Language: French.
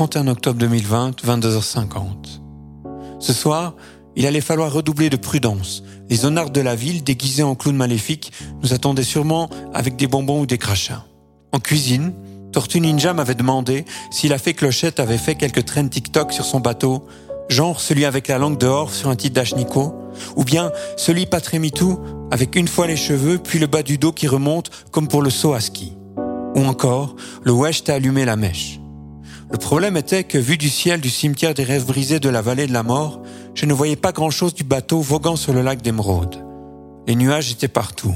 31 octobre 2020, 22h50. Ce soir, il allait falloir redoubler de prudence. Les honnards de la ville, déguisés en clowns maléfiques, nous attendaient sûrement avec des bonbons ou des crachats. En cuisine, Tortue Ninja m'avait demandé si la fée Clochette avait fait quelques traînes TikTok sur son bateau, genre celui avec la langue dehors sur un titre d'Ashnico, ou bien celui pas très mitou avec une fois les cheveux puis le bas du dos qui remonte comme pour le saut à ski. Ou encore, le wesh t'a allumé la mèche. Le problème était que vu du ciel du cimetière des rêves brisés de la vallée de la mort, je ne voyais pas grand chose du bateau voguant sur le lac d'émeraude. Les nuages étaient partout.